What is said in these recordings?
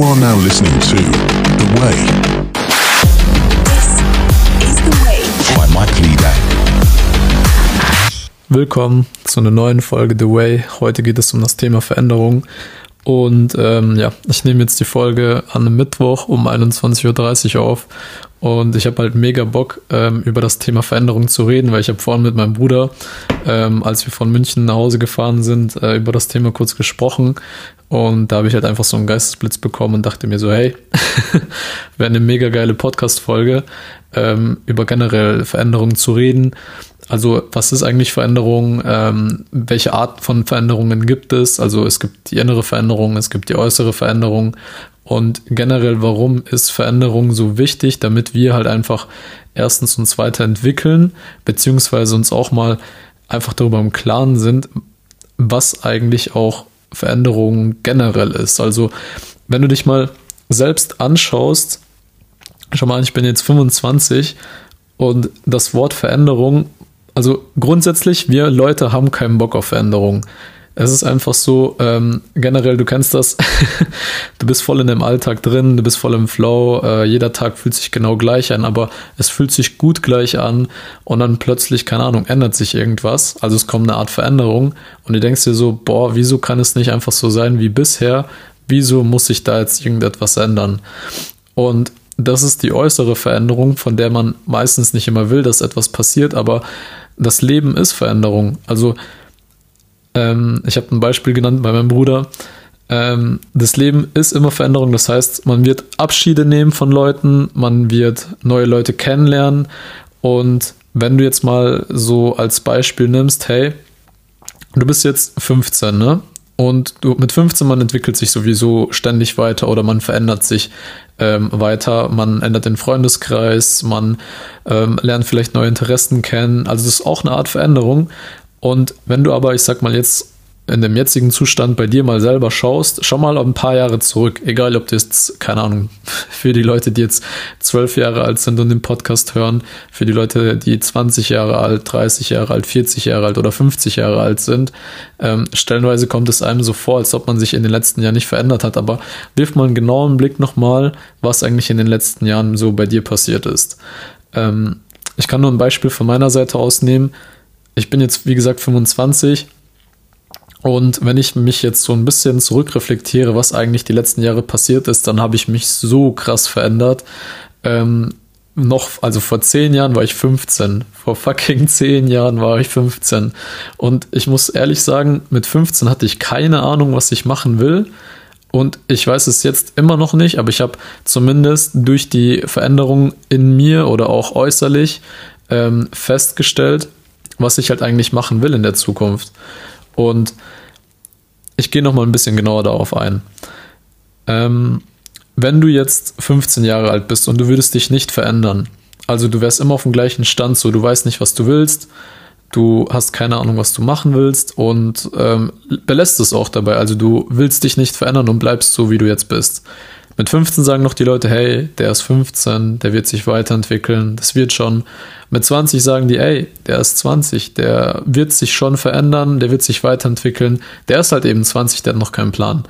You are now listening to The Way This is the way. by Mike Leader. Willkommen zu einer neuen Folge The Way. Heute geht es um das Thema Veränderung. Und ähm, ja, ich nehme jetzt die Folge an einem Mittwoch um 21.30 Uhr auf. Und ich habe halt mega Bock, ähm, über das Thema Veränderung zu reden, weil ich habe vorhin mit meinem Bruder, ähm, als wir von München nach Hause gefahren sind, äh, über das Thema kurz gesprochen. Und da habe ich halt einfach so einen Geistesblitz bekommen und dachte mir so, hey, wäre eine mega geile Podcast-Folge, ähm, über generell Veränderungen zu reden. Also was ist eigentlich Veränderung? Ähm, welche Art von Veränderungen gibt es? Also es gibt die innere Veränderung, es gibt die äußere Veränderung. Und generell, warum ist Veränderung so wichtig? Damit wir halt einfach erstens uns weiterentwickeln, beziehungsweise uns auch mal einfach darüber im Klaren sind, was eigentlich auch Veränderung generell ist. Also wenn du dich mal selbst anschaust, schau mal, ich bin jetzt 25 und das Wort Veränderung, also grundsätzlich, wir Leute haben keinen Bock auf Veränderung. Es ist einfach so, ähm, generell, du kennst das, du bist voll in dem Alltag drin, du bist voll im Flow, äh, jeder Tag fühlt sich genau gleich an, aber es fühlt sich gut gleich an und dann plötzlich, keine Ahnung, ändert sich irgendwas, also es kommt eine Art Veränderung und du denkst dir so, boah, wieso kann es nicht einfach so sein wie bisher, wieso muss sich da jetzt irgendetwas ändern? Und das ist die äußere Veränderung, von der man meistens nicht immer will, dass etwas passiert, aber das Leben ist Veränderung. Also ähm, ich habe ein Beispiel genannt bei meinem Bruder. Ähm, das Leben ist immer Veränderung. Das heißt, man wird Abschiede nehmen von Leuten, man wird neue Leute kennenlernen. Und wenn du jetzt mal so als Beispiel nimmst, hey, du bist jetzt 15, ne? Und du, mit 15, man entwickelt sich sowieso ständig weiter oder man verändert sich ähm, weiter, man ändert den Freundeskreis, man ähm, lernt vielleicht neue Interessen kennen. Also das ist auch eine Art Veränderung. Und wenn du aber, ich sag mal jetzt, in dem jetzigen Zustand bei dir mal selber schaust, schau mal ein paar Jahre zurück, egal ob du jetzt, keine Ahnung, für die Leute, die jetzt zwölf Jahre alt sind und den Podcast hören, für die Leute, die 20 Jahre alt, 30 Jahre alt, 40 Jahre alt oder 50 Jahre alt sind, ähm, stellenweise kommt es einem so vor, als ob man sich in den letzten Jahren nicht verändert hat, aber wirf mal einen genauen Blick nochmal, was eigentlich in den letzten Jahren so bei dir passiert ist. Ähm, ich kann nur ein Beispiel von meiner Seite aus nehmen. Ich bin jetzt, wie gesagt, 25 und wenn ich mich jetzt so ein bisschen zurückreflektiere, was eigentlich die letzten Jahre passiert ist, dann habe ich mich so krass verändert. Ähm, noch, also vor zehn Jahren war ich 15. Vor fucking zehn Jahren war ich 15. Und ich muss ehrlich sagen, mit 15 hatte ich keine Ahnung, was ich machen will. Und ich weiß es jetzt immer noch nicht, aber ich habe zumindest durch die Veränderung in mir oder auch äußerlich ähm, festgestellt, was ich halt eigentlich machen will in der Zukunft. Und ich gehe noch mal ein bisschen genauer darauf ein. Ähm, wenn du jetzt 15 Jahre alt bist und du würdest dich nicht verändern, also du wärst immer auf dem gleichen Stand, so du weißt nicht, was du willst, du hast keine Ahnung, was du machen willst und ähm, belässt es auch dabei. Also du willst dich nicht verändern und bleibst so, wie du jetzt bist. Mit 15 sagen noch die Leute, hey, der ist 15, der wird sich weiterentwickeln, das wird schon. Mit 20 sagen die, ey, der ist 20, der wird sich schon verändern, der wird sich weiterentwickeln. Der ist halt eben 20, der hat noch keinen Plan.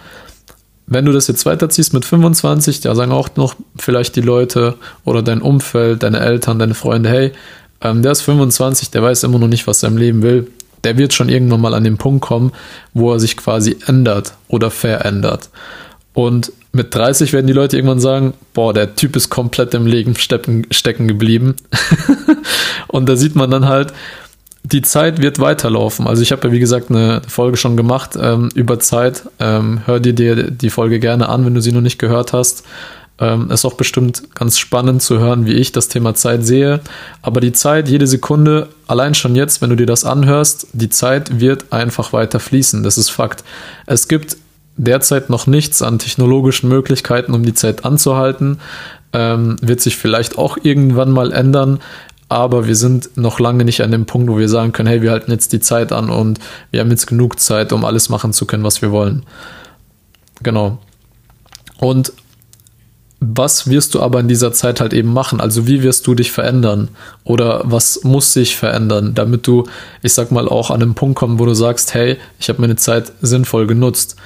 Wenn du das jetzt weiterziehst mit 25, da sagen auch noch vielleicht die Leute oder dein Umfeld, deine Eltern, deine Freunde, hey, ähm, der ist 25, der weiß immer noch nicht, was er im Leben will. Der wird schon irgendwann mal an den Punkt kommen, wo er sich quasi ändert oder verändert. Und mit 30 werden die Leute irgendwann sagen, boah, der Typ ist komplett im Leben stecken, stecken geblieben. und da sieht man dann halt, die Zeit wird weiterlaufen. Also ich habe ja, wie gesagt, eine Folge schon gemacht ähm, über Zeit. Ähm, hör dir die, die Folge gerne an, wenn du sie noch nicht gehört hast. Ähm, ist auch bestimmt ganz spannend zu hören, wie ich das Thema Zeit sehe. Aber die Zeit, jede Sekunde, allein schon jetzt, wenn du dir das anhörst, die Zeit wird einfach weiter fließen. Das ist Fakt. Es gibt derzeit noch nichts an technologischen Möglichkeiten, um die Zeit anzuhalten. Ähm, wird sich vielleicht auch irgendwann mal ändern, aber wir sind noch lange nicht an dem Punkt, wo wir sagen können, hey, wir halten jetzt die Zeit an und wir haben jetzt genug Zeit, um alles machen zu können, was wir wollen. Genau. Und was wirst du aber in dieser Zeit halt eben machen? Also wie wirst du dich verändern? Oder was muss sich verändern, damit du, ich sag mal, auch an einen Punkt kommst, wo du sagst, hey, ich habe meine Zeit sinnvoll genutzt.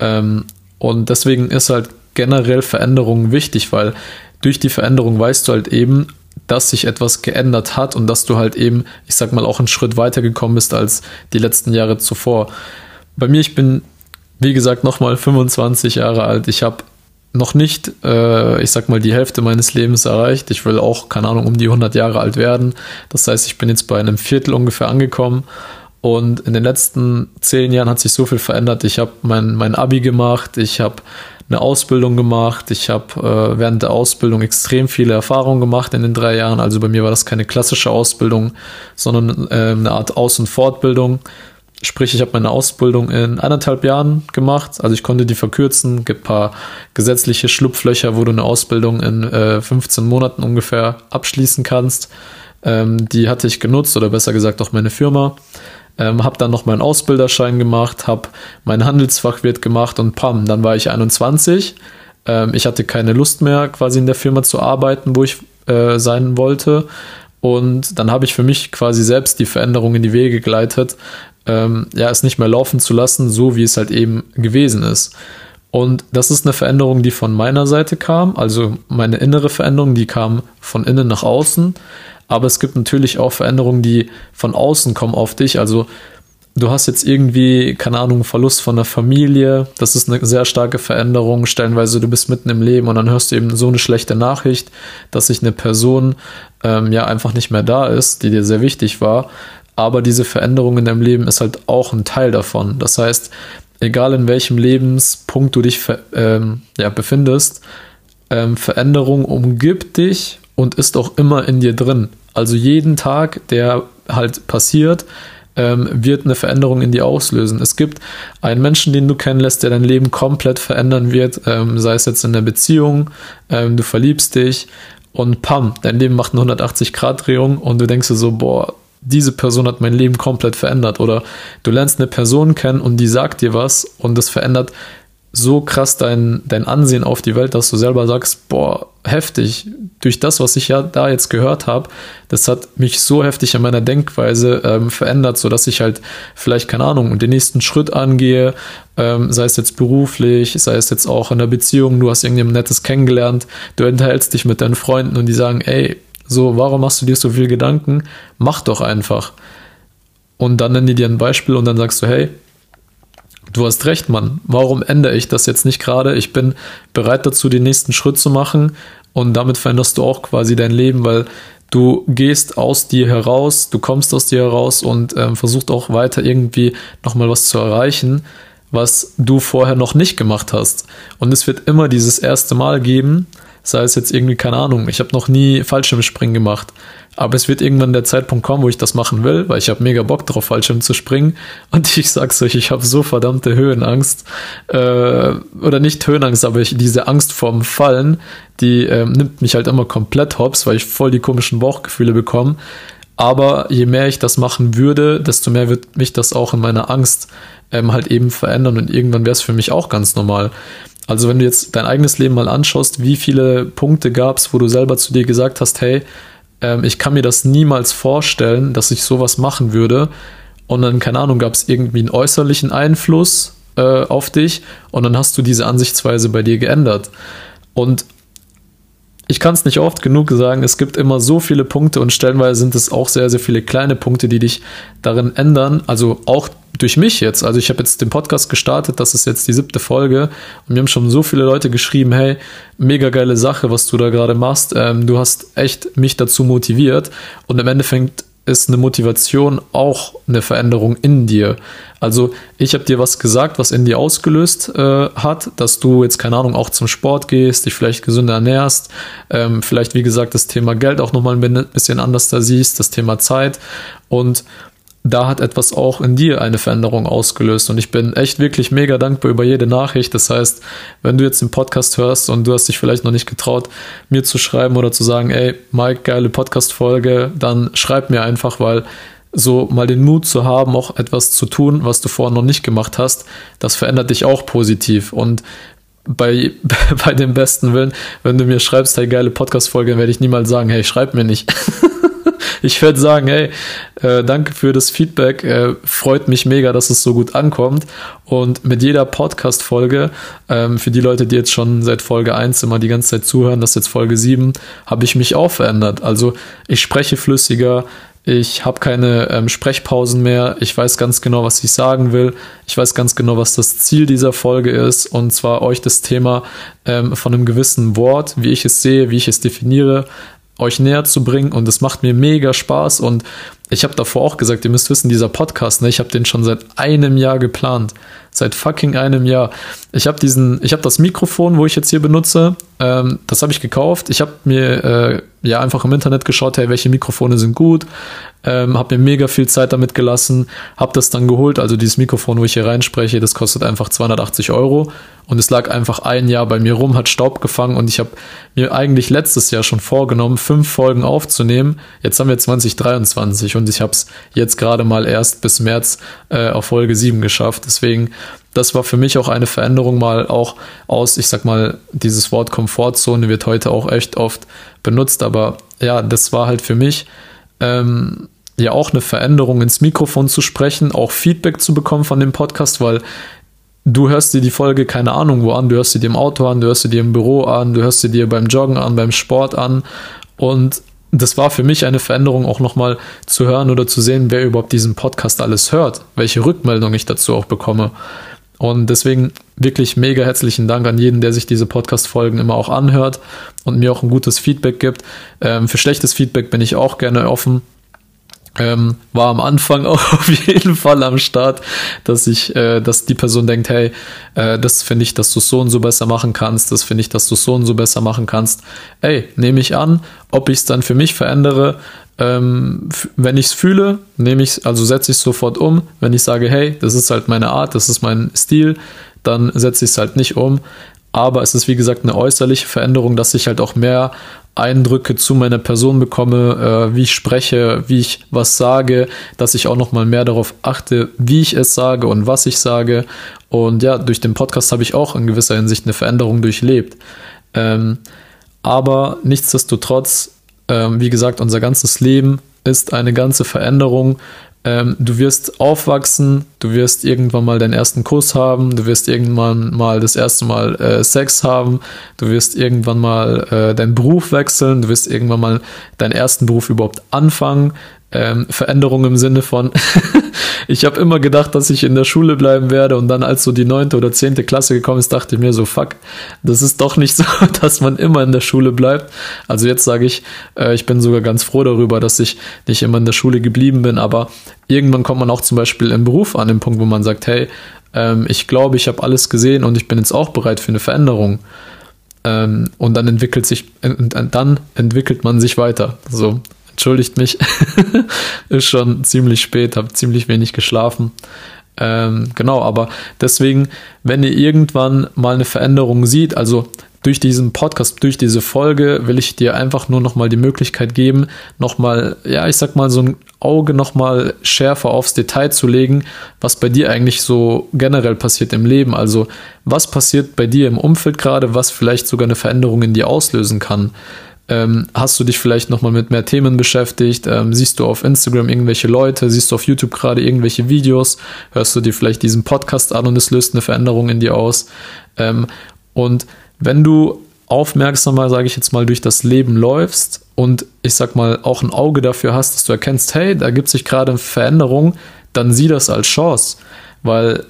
Ähm, und deswegen ist halt generell Veränderungen wichtig, weil durch die Veränderung weißt du halt eben, dass sich etwas geändert hat und dass du halt eben, ich sag mal, auch einen Schritt weiter gekommen bist als die letzten Jahre zuvor. Bei mir, ich bin, wie gesagt, nochmal 25 Jahre alt. Ich habe noch nicht, äh, ich sag mal, die Hälfte meines Lebens erreicht. Ich will auch, keine Ahnung, um die 100 Jahre alt werden. Das heißt, ich bin jetzt bei einem Viertel ungefähr angekommen. Und in den letzten zehn Jahren hat sich so viel verändert. Ich habe mein, mein Abi gemacht, ich habe eine Ausbildung gemacht, ich habe äh, während der Ausbildung extrem viele Erfahrungen gemacht in den drei Jahren. Also bei mir war das keine klassische Ausbildung, sondern äh, eine Art Aus- und Fortbildung. Sprich, ich habe meine Ausbildung in eineinhalb Jahren gemacht. Also ich konnte die verkürzen. Gibt ein paar gesetzliche Schlupflöcher, wo du eine Ausbildung in äh, 15 Monaten ungefähr abschließen kannst. Ähm, die hatte ich genutzt oder besser gesagt auch meine Firma. Ähm, habe dann noch meinen Ausbilderschein gemacht, habe mein Handelsfachwirt gemacht und pam, dann war ich 21. Ähm, ich hatte keine Lust mehr, quasi in der Firma zu arbeiten, wo ich äh, sein wollte. Und dann habe ich für mich quasi selbst die Veränderung in die Wege geleitet, ähm, ja, es nicht mehr laufen zu lassen, so wie es halt eben gewesen ist. Und das ist eine Veränderung, die von meiner Seite kam, also meine innere Veränderung, die kam von innen nach außen. Aber es gibt natürlich auch Veränderungen, die von außen kommen auf dich. Also du hast jetzt irgendwie, keine Ahnung, Verlust von der Familie. Das ist eine sehr starke Veränderung. Stellenweise du bist mitten im Leben und dann hörst du eben so eine schlechte Nachricht, dass sich eine Person ähm, ja einfach nicht mehr da ist, die dir sehr wichtig war. Aber diese Veränderung in deinem Leben ist halt auch ein Teil davon. Das heißt, egal in welchem Lebenspunkt du dich ähm, ja, befindest, ähm, Veränderung umgibt dich und ist auch immer in dir drin. Also jeden Tag, der halt passiert, ähm, wird eine Veränderung in dir auslösen. Es gibt einen Menschen, den du kennenlässt, der dein Leben komplett verändern wird, ähm, sei es jetzt in der Beziehung, ähm, du verliebst dich und pam, dein Leben macht eine 180-Grad-Drehung und du denkst dir so, boah, diese Person hat mein Leben komplett verändert. Oder du lernst eine Person kennen und die sagt dir was und das verändert so krass dein, dein Ansehen auf die Welt, dass du selber sagst, boah, heftig. Durch das, was ich ja da jetzt gehört habe, das hat mich so heftig in meiner Denkweise ähm, verändert, sodass ich halt vielleicht, keine Ahnung, den nächsten Schritt angehe, ähm, sei es jetzt beruflich, sei es jetzt auch in der Beziehung, du hast irgendjemand Nettes kennengelernt, du unterhältst dich mit deinen Freunden und die sagen, ey, so, warum machst du dir so viel Gedanken? Mach doch einfach. Und dann nennen die dir ein Beispiel und dann sagst du, hey, du hast recht, Mann. Warum ändere ich das jetzt nicht gerade? Ich bin bereit dazu, den nächsten Schritt zu machen und damit veränderst du auch quasi dein Leben, weil du gehst aus dir heraus, du kommst aus dir heraus und ähm, versuchst auch weiter irgendwie nochmal was zu erreichen, was du vorher noch nicht gemacht hast. Und es wird immer dieses erste Mal geben, sei es jetzt irgendwie, keine Ahnung, ich habe noch nie Fallschirmspringen gemacht. Aber es wird irgendwann der Zeitpunkt kommen, wo ich das machen will, weil ich habe mega Bock drauf, Fallschirm zu springen. Und ich sag's euch, ich habe so verdammte Höhenangst. Äh, oder nicht Höhenangst, aber ich, diese Angst vorm Fallen, die äh, nimmt mich halt immer komplett hops, weil ich voll die komischen Bauchgefühle bekomme. Aber je mehr ich das machen würde, desto mehr wird mich das auch in meiner Angst ähm, halt eben verändern und irgendwann wäre es für mich auch ganz normal. Also wenn du jetzt dein eigenes Leben mal anschaust, wie viele Punkte gab es, wo du selber zu dir gesagt hast, hey, ähm, ich kann mir das niemals vorstellen, dass ich sowas machen würde. Und dann, keine Ahnung, gab es irgendwie einen äußerlichen Einfluss äh, auf dich und dann hast du diese Ansichtsweise bei dir geändert. Und ich kann es nicht oft genug sagen, es gibt immer so viele Punkte und stellenweise sind es auch sehr, sehr viele kleine Punkte, die dich darin ändern. Also auch durch mich jetzt. Also ich habe jetzt den Podcast gestartet, das ist jetzt die siebte Folge und mir haben schon so viele Leute geschrieben, hey, mega geile Sache, was du da gerade machst. Ähm, du hast echt mich dazu motiviert und im Endeffekt ist eine Motivation auch eine Veränderung in dir. Also ich habe dir was gesagt, was in dir ausgelöst äh, hat, dass du jetzt keine Ahnung auch zum Sport gehst, dich vielleicht gesünder ernährst, ähm, vielleicht wie gesagt das Thema Geld auch nochmal ein bisschen anders da siehst, das Thema Zeit und da hat etwas auch in dir eine Veränderung ausgelöst. Und ich bin echt wirklich mega dankbar über jede Nachricht. Das heißt, wenn du jetzt den Podcast hörst und du hast dich vielleicht noch nicht getraut, mir zu schreiben oder zu sagen, ey, Mike, geile Podcast-Folge, dann schreib mir einfach, weil so mal den Mut zu haben, auch etwas zu tun, was du vorher noch nicht gemacht hast, das verändert dich auch positiv. Und bei, bei dem besten Willen, wenn du mir schreibst, hey, geile Podcast-Folge, werde ich niemals sagen, hey, schreib mir nicht. ich werde sagen, hey, äh, danke für das Feedback. Äh, freut mich mega, dass es so gut ankommt. Und mit jeder Podcast-Folge, ähm, für die Leute, die jetzt schon seit Folge 1 immer die ganze Zeit zuhören, das ist jetzt Folge 7, habe ich mich auch verändert. Also ich spreche flüssiger, ich habe keine ähm, Sprechpausen mehr. Ich weiß ganz genau, was ich sagen will. Ich weiß ganz genau, was das Ziel dieser Folge ist. Und zwar euch das Thema ähm, von einem gewissen Wort, wie ich es sehe, wie ich es definiere, euch näher zu bringen. Und es macht mir mega Spaß. Und ich habe davor auch gesagt, ihr müsst wissen, dieser Podcast, ne, ich habe den schon seit einem Jahr geplant. Seit fucking einem Jahr. Ich habe diesen, ich habe das Mikrofon, wo ich jetzt hier benutze, ähm, das habe ich gekauft. Ich habe mir äh, ja einfach im Internet geschaut, hey, welche Mikrofone sind gut, ähm, habe mir mega viel Zeit damit gelassen, habe das dann geholt. Also dieses Mikrofon, wo ich hier reinspreche, das kostet einfach 280 Euro und es lag einfach ein Jahr bei mir rum, hat Staub gefangen und ich habe mir eigentlich letztes Jahr schon vorgenommen, fünf Folgen aufzunehmen. Jetzt haben wir 2023 und ich habe es jetzt gerade mal erst bis März äh, auf Folge 7 geschafft. Deswegen, das war für mich auch eine Veränderung mal auch aus, ich sag mal, dieses Wort Komfortzone wird heute auch echt oft benutzt, aber ja, das war halt für mich ähm, ja auch eine Veränderung ins Mikrofon zu sprechen, auch Feedback zu bekommen von dem Podcast, weil du hörst dir die Folge keine Ahnung wo an, du hörst sie dir im Auto an, du hörst sie dir im Büro an, du hörst sie dir beim Joggen an, beim Sport an und das war für mich eine Veränderung auch nochmal zu hören oder zu sehen, wer überhaupt diesen Podcast alles hört, welche Rückmeldung ich dazu auch bekomme. Und deswegen wirklich mega herzlichen Dank an jeden, der sich diese Podcast-Folgen immer auch anhört und mir auch ein gutes Feedback gibt. Ähm, für schlechtes Feedback bin ich auch gerne offen. Ähm, war am Anfang auch auf jeden Fall am Start, dass ich, äh, dass die Person denkt, hey, äh, das finde ich, dass du so und so besser machen kannst, das finde ich, dass du so und so besser machen kannst. Ey, nehme ich an, ob ich es dann für mich verändere, ähm, wenn ich es fühle, nehme ich also setze ich sofort um. Wenn ich sage, hey, das ist halt meine Art, das ist mein Stil, dann setze ich es halt nicht um. Aber es ist wie gesagt eine äußerliche Veränderung, dass ich halt auch mehr Eindrücke zu meiner Person bekomme, äh, wie ich spreche, wie ich was sage, dass ich auch noch mal mehr darauf achte, wie ich es sage und was ich sage. Und ja, durch den Podcast habe ich auch in gewisser Hinsicht eine Veränderung durchlebt. Ähm, aber nichtsdestotrotz, ähm, wie gesagt, unser ganzes Leben ist eine ganze Veränderung ähm, du wirst aufwachsen, du wirst irgendwann mal deinen ersten Kuss haben, du wirst irgendwann mal das erste Mal äh, Sex haben, du wirst irgendwann mal äh, deinen Beruf wechseln, du wirst irgendwann mal deinen ersten Beruf überhaupt anfangen, ähm, Veränderung im Sinne von, ich habe immer gedacht, dass ich in der Schule bleiben werde und dann als so die neunte oder zehnte Klasse gekommen ist, dachte ich mir so, fuck, das ist doch nicht so, dass man immer in der Schule bleibt. Also jetzt sage ich, äh, ich bin sogar ganz froh darüber, dass ich nicht immer in der Schule geblieben bin, aber irgendwann kommt man auch zum Beispiel im Beruf an den Punkt, wo man sagt, hey, ähm, ich glaube, ich habe alles gesehen und ich bin jetzt auch bereit für eine Veränderung ähm, und dann entwickelt sich, dann entwickelt man sich weiter. So, entschuldigt mich. ist schon ziemlich spät, habe ziemlich wenig geschlafen. Ähm, genau, aber deswegen, wenn ihr irgendwann mal eine Veränderung sieht, also durch diesen Podcast, durch diese Folge will ich dir einfach nur nochmal die Möglichkeit geben, nochmal, ja, ich sag mal, so ein Auge nochmal schärfer aufs Detail zu legen, was bei dir eigentlich so generell passiert im Leben. Also, was passiert bei dir im Umfeld gerade, was vielleicht sogar eine Veränderung in dir auslösen kann. Ähm, hast du dich vielleicht nochmal mit mehr Themen beschäftigt? Ähm, siehst du auf Instagram irgendwelche Leute? Siehst du auf YouTube gerade irgendwelche Videos? Hörst du dir vielleicht diesen Podcast an und es löst eine Veränderung in dir aus? Ähm, und wenn du aufmerksamer, sage ich jetzt mal, durch das Leben läufst und ich sag mal auch ein Auge dafür hast, dass du erkennst, hey, da gibt sich gerade eine Veränderung, dann sieh das als Chance. Weil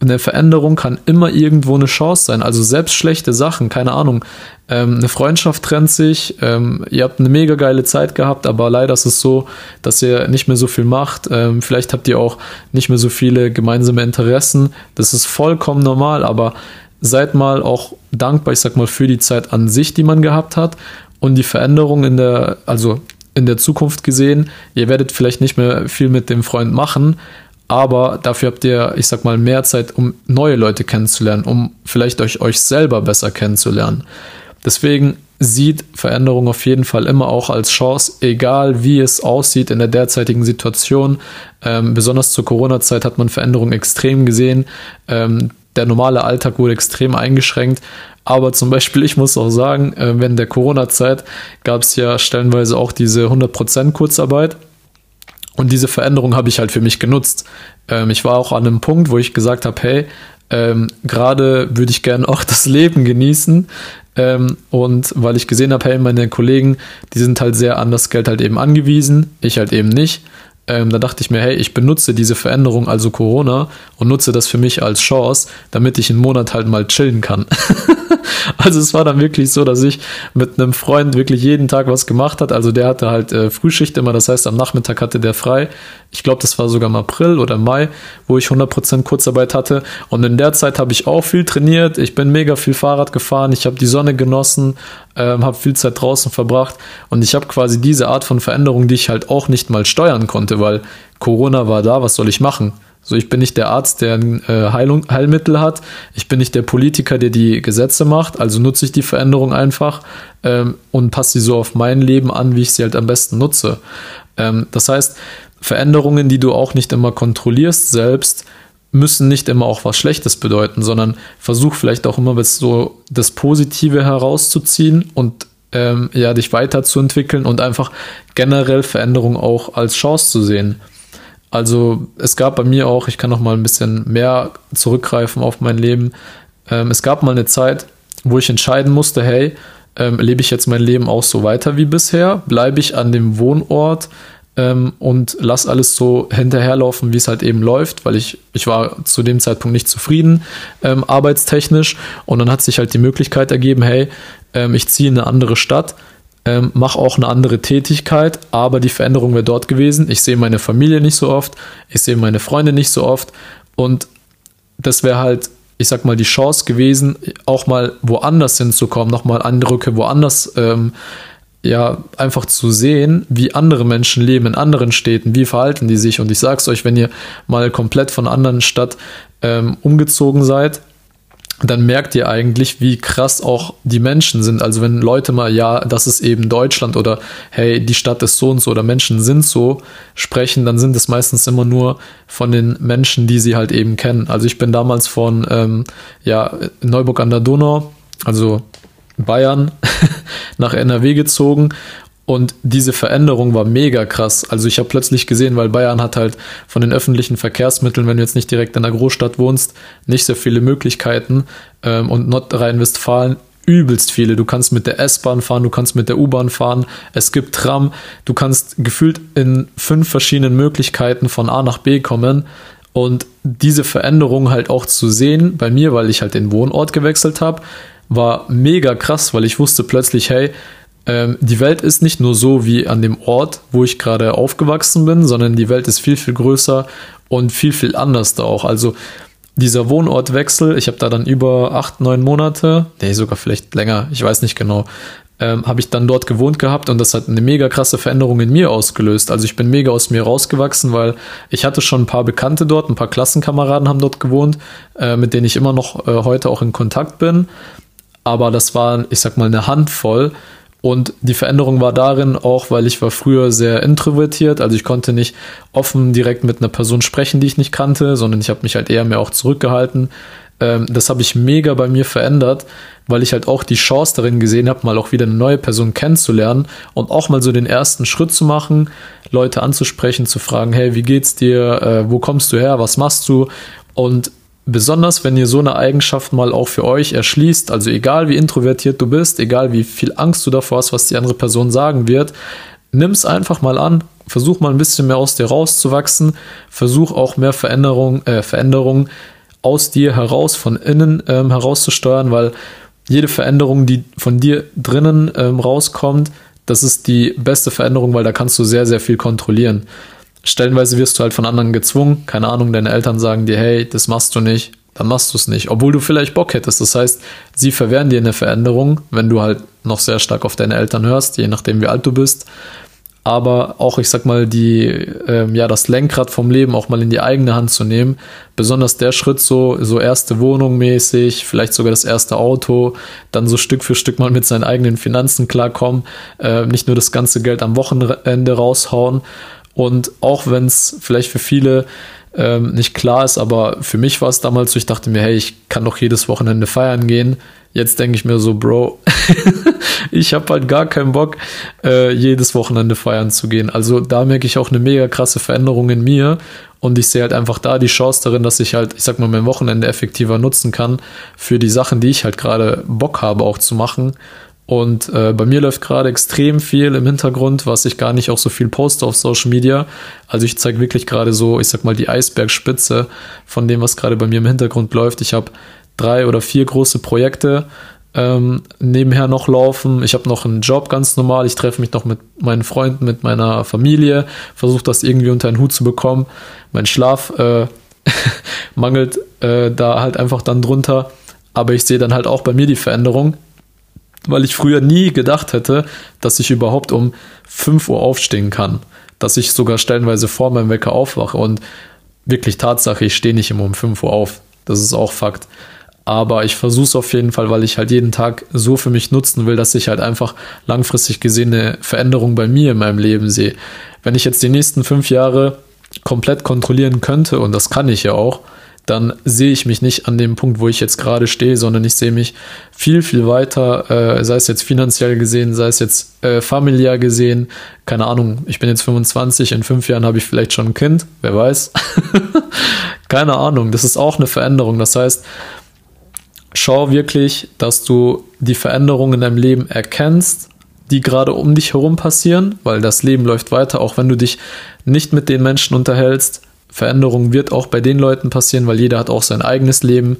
eine Veränderung kann immer irgendwo eine Chance sein. Also selbst schlechte Sachen, keine Ahnung. Ähm, eine Freundschaft trennt sich, ähm, ihr habt eine mega geile Zeit gehabt, aber leider ist es so, dass ihr nicht mehr so viel macht. Ähm, vielleicht habt ihr auch nicht mehr so viele gemeinsame Interessen. Das ist vollkommen normal, aber seid mal auch dankbar, ich sag mal, für die Zeit an sich, die man gehabt hat und die Veränderung in der, also in der Zukunft gesehen. Ihr werdet vielleicht nicht mehr viel mit dem Freund machen, aber dafür habt ihr, ich sag mal, mehr Zeit, um neue Leute kennenzulernen, um vielleicht euch, euch selber besser kennenzulernen. Deswegen sieht Veränderung auf jeden Fall immer auch als Chance, egal wie es aussieht in der derzeitigen Situation. Ähm, besonders zur Corona-Zeit hat man Veränderung extrem gesehen. Ähm, der normale Alltag wurde extrem eingeschränkt. Aber zum Beispiel, ich muss auch sagen, äh, während der Corona-Zeit gab es ja stellenweise auch diese 100% Kurzarbeit. Und diese Veränderung habe ich halt für mich genutzt. Ähm, ich war auch an einem Punkt, wo ich gesagt habe, hey, ähm, gerade würde ich gerne auch das Leben genießen. Ähm, und weil ich gesehen habe, hey, meine Kollegen, die sind halt sehr an das Geld halt eben angewiesen, ich halt eben nicht. Ähm, da dachte ich mir, hey, ich benutze diese Veränderung, also Corona, und nutze das für mich als Chance, damit ich einen Monat halt mal chillen kann. also es war dann wirklich so, dass ich mit einem Freund wirklich jeden Tag was gemacht hat. Also der hatte halt äh, Frühschicht immer, das heißt am Nachmittag hatte der frei. Ich glaube, das war sogar im April oder Mai, wo ich 100% Kurzarbeit hatte. Und in der Zeit habe ich auch viel trainiert. Ich bin mega viel Fahrrad gefahren. Ich habe die Sonne genossen, ähm, habe viel Zeit draußen verbracht. Und ich habe quasi diese Art von Veränderung, die ich halt auch nicht mal steuern konnte, weil Corona war da. Was soll ich machen? So, ich bin nicht der Arzt, der äh, Heilung, Heilmittel hat. Ich bin nicht der Politiker, der die Gesetze macht. Also nutze ich die Veränderung einfach ähm, und passe sie so auf mein Leben an, wie ich sie halt am besten nutze. Ähm, das heißt, Veränderungen, die du auch nicht immer kontrollierst selbst, müssen nicht immer auch was Schlechtes bedeuten, sondern versuch vielleicht auch immer so das Positive herauszuziehen und ähm, ja, dich weiterzuentwickeln und einfach generell Veränderungen auch als Chance zu sehen. Also es gab bei mir auch, ich kann noch mal ein bisschen mehr zurückgreifen auf mein Leben. Ähm, es gab mal eine Zeit, wo ich entscheiden musste, hey, ähm, lebe ich jetzt mein Leben auch so weiter wie bisher? Bleibe ich an dem Wohnort ähm, und lass alles so hinterherlaufen, wie es halt eben läuft, weil ich, ich war zu dem Zeitpunkt nicht zufrieden, ähm, arbeitstechnisch. Und dann hat sich halt die Möglichkeit ergeben, hey, ähm, ich ziehe in eine andere Stadt ähm, mache auch eine andere Tätigkeit, aber die Veränderung wäre dort gewesen. Ich sehe meine Familie nicht so oft, ich sehe meine Freunde nicht so oft und das wäre halt, ich sag mal, die Chance gewesen, auch mal woanders hinzukommen, nochmal Eindrücke woanders, ähm, ja, einfach zu sehen, wie andere Menschen leben in anderen Städten, wie verhalten die sich. Und ich sag's euch, wenn ihr mal komplett von einer anderen Stadt ähm, umgezogen seid, dann merkt ihr eigentlich, wie krass auch die Menschen sind. Also wenn Leute mal, ja, das ist eben Deutschland oder hey, die Stadt ist so und so oder Menschen sind so sprechen, dann sind es meistens immer nur von den Menschen, die sie halt eben kennen. Also ich bin damals von ähm, ja, Neuburg an der Donau, also Bayern, nach NRW gezogen und diese Veränderung war mega krass. Also ich habe plötzlich gesehen, weil Bayern hat halt von den öffentlichen Verkehrsmitteln, wenn du jetzt nicht direkt in der Großstadt wohnst, nicht so viele Möglichkeiten. Ähm, und Nordrhein-Westfalen übelst viele. Du kannst mit der S-Bahn fahren, du kannst mit der U-Bahn fahren, es gibt Tram, du kannst gefühlt in fünf verschiedenen Möglichkeiten von A nach B kommen. Und diese Veränderung halt auch zu sehen bei mir, weil ich halt den Wohnort gewechselt habe, war mega krass, weil ich wusste plötzlich, hey, ähm, die Welt ist nicht nur so wie an dem Ort, wo ich gerade aufgewachsen bin, sondern die Welt ist viel, viel größer und viel, viel anders da auch. Also dieser Wohnortwechsel, ich habe da dann über acht, neun Monate, nee, sogar vielleicht länger, ich weiß nicht genau, ähm, habe ich dann dort gewohnt gehabt und das hat eine mega krasse Veränderung in mir ausgelöst. Also ich bin mega aus mir rausgewachsen, weil ich hatte schon ein paar Bekannte dort, ein paar Klassenkameraden haben dort gewohnt, äh, mit denen ich immer noch äh, heute auch in Kontakt bin. Aber das war, ich sag mal, eine Handvoll und die Veränderung war darin auch, weil ich war früher sehr introvertiert, also ich konnte nicht offen direkt mit einer Person sprechen, die ich nicht kannte, sondern ich habe mich halt eher mehr auch zurückgehalten. Ähm, das habe ich mega bei mir verändert, weil ich halt auch die Chance darin gesehen habe, mal auch wieder eine neue Person kennenzulernen und auch mal so den ersten Schritt zu machen, Leute anzusprechen, zu fragen, hey, wie geht's dir, äh, wo kommst du her, was machst du? Und Besonders wenn ihr so eine Eigenschaft mal auch für euch erschließt, also egal wie introvertiert du bist, egal wie viel Angst du davor hast, was die andere Person sagen wird, nimm es einfach mal an, versuch mal ein bisschen mehr aus dir rauszuwachsen, versuch auch mehr Veränderung, äh, Veränderung aus dir heraus, von innen ähm, herauszusteuern, weil jede Veränderung, die von dir drinnen ähm, rauskommt, das ist die beste Veränderung, weil da kannst du sehr, sehr viel kontrollieren stellenweise wirst du halt von anderen gezwungen. Keine Ahnung, deine Eltern sagen dir, hey, das machst du nicht, dann machst du es nicht, obwohl du vielleicht Bock hättest. Das heißt, sie verwehren dir eine Veränderung, wenn du halt noch sehr stark auf deine Eltern hörst, je nachdem wie alt du bist. Aber auch, ich sag mal, die, ähm, ja, das Lenkrad vom Leben auch mal in die eigene Hand zu nehmen. Besonders der Schritt so, so erste Wohnung mäßig, vielleicht sogar das erste Auto, dann so Stück für Stück mal mit seinen eigenen Finanzen klarkommen, äh, nicht nur das ganze Geld am Wochenende raushauen, und auch wenn es vielleicht für viele ähm, nicht klar ist, aber für mich war es damals so, ich dachte mir, hey, ich kann doch jedes Wochenende feiern gehen. Jetzt denke ich mir so, Bro, ich habe halt gar keinen Bock, äh, jedes Wochenende feiern zu gehen. Also da merke ich auch eine mega krasse Veränderung in mir und ich sehe halt einfach da die Chance darin, dass ich halt, ich sag mal, mein Wochenende effektiver nutzen kann für die Sachen, die ich halt gerade Bock habe auch zu machen. Und äh, bei mir läuft gerade extrem viel im Hintergrund, was ich gar nicht auch so viel poste auf Social Media. Also ich zeige wirklich gerade so, ich sag mal, die Eisbergspitze von dem, was gerade bei mir im Hintergrund läuft. Ich habe drei oder vier große Projekte ähm, nebenher noch laufen. Ich habe noch einen Job ganz normal. Ich treffe mich noch mit meinen Freunden, mit meiner Familie, versuche das irgendwie unter einen Hut zu bekommen. Mein Schlaf äh, mangelt äh, da halt einfach dann drunter. Aber ich sehe dann halt auch bei mir die Veränderung, weil ich früher nie gedacht hätte, dass ich überhaupt um 5 Uhr aufstehen kann. Dass ich sogar stellenweise vor meinem Wecker aufwache. Und wirklich Tatsache, ich stehe nicht immer um 5 Uhr auf. Das ist auch Fakt. Aber ich versuche es auf jeden Fall, weil ich halt jeden Tag so für mich nutzen will, dass ich halt einfach langfristig gesehen eine Veränderung bei mir in meinem Leben sehe. Wenn ich jetzt die nächsten fünf Jahre komplett kontrollieren könnte, und das kann ich ja auch, dann sehe ich mich nicht an dem Punkt, wo ich jetzt gerade stehe, sondern ich sehe mich viel, viel weiter, äh, sei es jetzt finanziell gesehen, sei es jetzt äh, familiär gesehen. Keine Ahnung, ich bin jetzt 25, in fünf Jahren habe ich vielleicht schon ein Kind, wer weiß. Keine Ahnung, das ist auch eine Veränderung. Das heißt, schau wirklich, dass du die Veränderungen in deinem Leben erkennst, die gerade um dich herum passieren, weil das Leben läuft weiter, auch wenn du dich nicht mit den Menschen unterhältst. Veränderung wird auch bei den Leuten passieren, weil jeder hat auch sein eigenes Leben.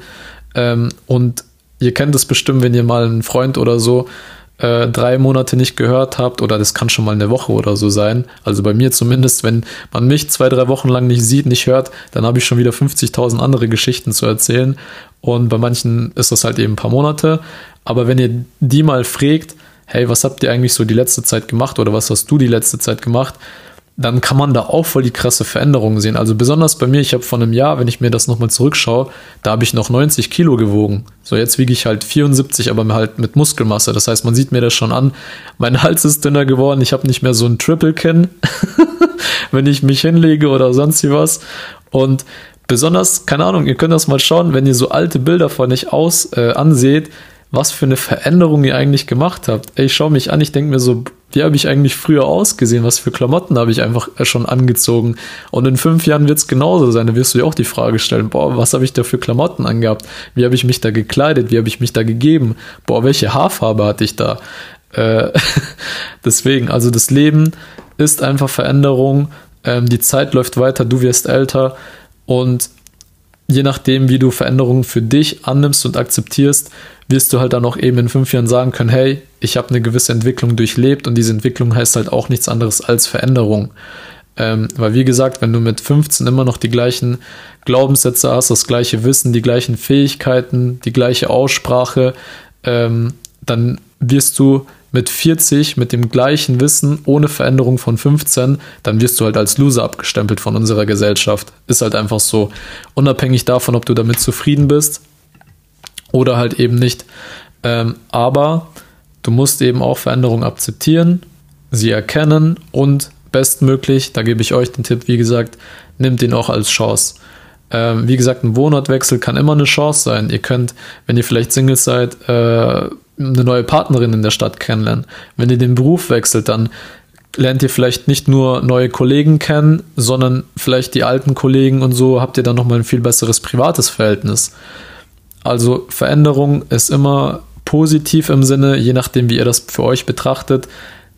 Ähm, und ihr kennt es bestimmt, wenn ihr mal einen Freund oder so äh, drei Monate nicht gehört habt, oder das kann schon mal eine Woche oder so sein. Also bei mir zumindest, wenn man mich zwei, drei Wochen lang nicht sieht, nicht hört, dann habe ich schon wieder 50.000 andere Geschichten zu erzählen. Und bei manchen ist das halt eben ein paar Monate. Aber wenn ihr die mal fragt, hey, was habt ihr eigentlich so die letzte Zeit gemacht oder was hast du die letzte Zeit gemacht, dann kann man da auch voll die krasse Veränderung sehen. Also besonders bei mir, ich habe vor einem Jahr, wenn ich mir das nochmal zurückschaue, da habe ich noch 90 Kilo gewogen. So, jetzt wiege ich halt 74, aber halt mit Muskelmasse. Das heißt, man sieht mir das schon an. Mein Hals ist dünner geworden, ich habe nicht mehr so ein Triple Kin, wenn ich mich hinlege oder sonst wie was. Und besonders, keine Ahnung, ihr könnt das mal schauen, wenn ihr so alte Bilder von euch aus äh, anseht, was für eine Veränderung ihr eigentlich gemacht habt. Ich schaue mich an, ich denke mir so, wie habe ich eigentlich früher ausgesehen? Was für Klamotten habe ich einfach äh, schon angezogen? Und in fünf Jahren wird es genauso sein. Da wirst du dir auch die Frage stellen, boah, was habe ich da für Klamotten angehabt? Wie habe ich mich da gekleidet? Wie habe ich mich da gegeben? Boah, welche Haarfarbe hatte ich da? Äh, deswegen, also das Leben ist einfach Veränderung. Ähm, die Zeit läuft weiter, du wirst älter und je nachdem, wie du Veränderungen für dich annimmst und akzeptierst, wirst du halt dann auch eben in fünf Jahren sagen können, hey, ich habe eine gewisse Entwicklung durchlebt und diese Entwicklung heißt halt auch nichts anderes als Veränderung. Ähm, weil wie gesagt, wenn du mit 15 immer noch die gleichen Glaubenssätze hast, das gleiche Wissen, die gleichen Fähigkeiten, die gleiche Aussprache, ähm, dann wirst du mit 40 mit dem gleichen Wissen ohne Veränderung von 15, dann wirst du halt als Loser abgestempelt von unserer Gesellschaft. Ist halt einfach so. Unabhängig davon, ob du damit zufrieden bist oder halt eben nicht. Ähm, aber du musst eben auch Veränderungen akzeptieren, sie erkennen und bestmöglich, da gebe ich euch den Tipp, wie gesagt, nimmt ihn auch als Chance. Ähm, wie gesagt, ein Wohnortwechsel kann immer eine Chance sein. Ihr könnt, wenn ihr vielleicht Singles seid, äh, eine neue Partnerin in der Stadt kennenlernen. Wenn ihr den Beruf wechselt, dann lernt ihr vielleicht nicht nur neue Kollegen kennen, sondern vielleicht die alten Kollegen und so habt ihr dann nochmal ein viel besseres privates Verhältnis. Also Veränderung ist immer positiv im Sinne, je nachdem, wie ihr das für euch betrachtet.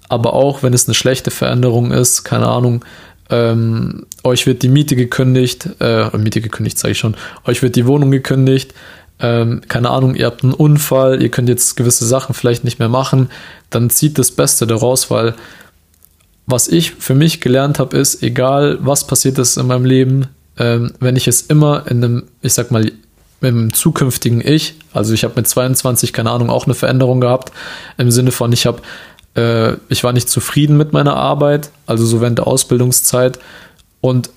Aber auch wenn es eine schlechte Veränderung ist, keine Ahnung, ähm, euch wird die Miete gekündigt, äh, Miete gekündigt, sage ich schon, euch wird die Wohnung gekündigt, ähm, keine Ahnung, ihr habt einen Unfall, ihr könnt jetzt gewisse Sachen vielleicht nicht mehr machen, dann zieht das Beste daraus, weil was ich für mich gelernt habe, ist, egal was passiert ist in meinem Leben, ähm, wenn ich es immer in einem, ich sag mal, im zukünftigen Ich, also ich habe mit 22, keine Ahnung, auch eine Veränderung gehabt, im Sinne von, ich habe, äh, ich war nicht zufrieden mit meiner Arbeit, also so während der Ausbildungszeit und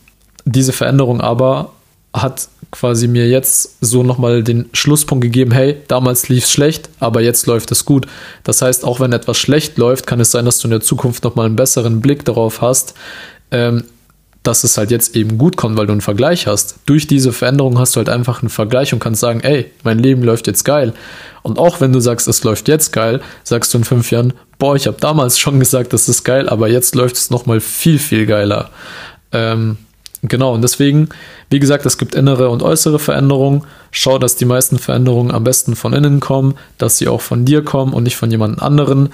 diese Veränderung aber hat quasi mir jetzt so nochmal den Schlusspunkt gegeben, hey, damals lief es schlecht, aber jetzt läuft es gut. Das heißt, auch wenn etwas schlecht läuft, kann es sein, dass du in der Zukunft nochmal einen besseren Blick darauf hast, ähm, dass es halt jetzt eben gut kommt, weil du einen Vergleich hast. Durch diese Veränderung hast du halt einfach einen Vergleich und kannst sagen, ey, mein Leben läuft jetzt geil. Und auch wenn du sagst, es läuft jetzt geil, sagst du in fünf Jahren, boah, ich habe damals schon gesagt, das ist geil, aber jetzt läuft es nochmal viel, viel geiler. Ähm, genau, und deswegen, wie gesagt, es gibt innere und äußere Veränderungen. Schau, dass die meisten Veränderungen am besten von innen kommen, dass sie auch von dir kommen und nicht von jemand anderen,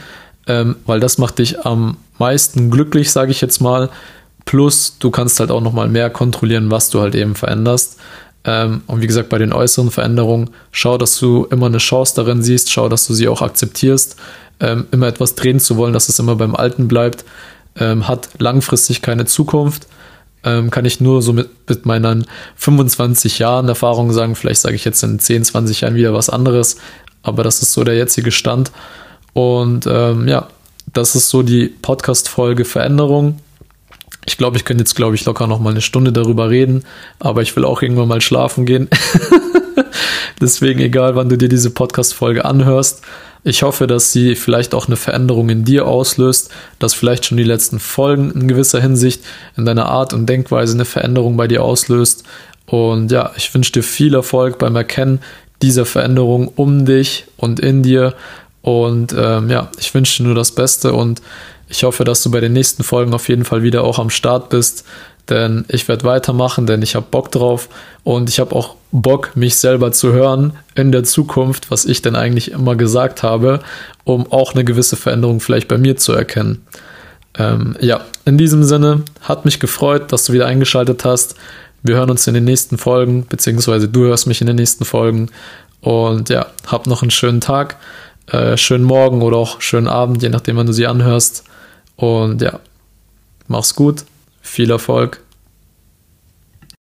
ähm, weil das macht dich am meisten glücklich, sage ich jetzt mal. Plus, du kannst halt auch nochmal mehr kontrollieren, was du halt eben veränderst. Ähm, und wie gesagt, bei den äußeren Veränderungen, schau, dass du immer eine Chance darin siehst, schau, dass du sie auch akzeptierst. Ähm, immer etwas drehen zu wollen, dass es immer beim Alten bleibt, ähm, hat langfristig keine Zukunft. Kann ich nur so mit, mit meinen 25 Jahren Erfahrung sagen. Vielleicht sage ich jetzt in 10, 20 Jahren wieder was anderes, aber das ist so der jetzige Stand. Und ja, das ist so die Podcast-Folge Veränderung. Ich glaube, ich könnte jetzt, glaube ich, locker noch mal eine Stunde darüber reden, aber ich will auch irgendwann mal schlafen gehen. Deswegen, egal wann du dir diese Podcast-Folge anhörst, ich hoffe, dass sie vielleicht auch eine Veränderung in dir auslöst, dass vielleicht schon die letzten Folgen in gewisser Hinsicht in deiner Art und Denkweise eine Veränderung bei dir auslöst. Und ja, ich wünsche dir viel Erfolg beim Erkennen dieser Veränderung um dich und in dir. Und ähm, ja, ich wünsche dir nur das Beste und ich hoffe, dass du bei den nächsten Folgen auf jeden Fall wieder auch am Start bist, denn ich werde weitermachen, denn ich habe Bock drauf und ich habe auch Bock, mich selber zu hören in der Zukunft, was ich denn eigentlich immer gesagt habe, um auch eine gewisse Veränderung vielleicht bei mir zu erkennen. Ähm, ja, in diesem Sinne, hat mich gefreut, dass du wieder eingeschaltet hast. Wir hören uns in den nächsten Folgen, beziehungsweise du hörst mich in den nächsten Folgen. Und ja, hab noch einen schönen Tag, äh, schönen Morgen oder auch schönen Abend, je nachdem, wann du sie anhörst. Und ja, mach's gut, viel Erfolg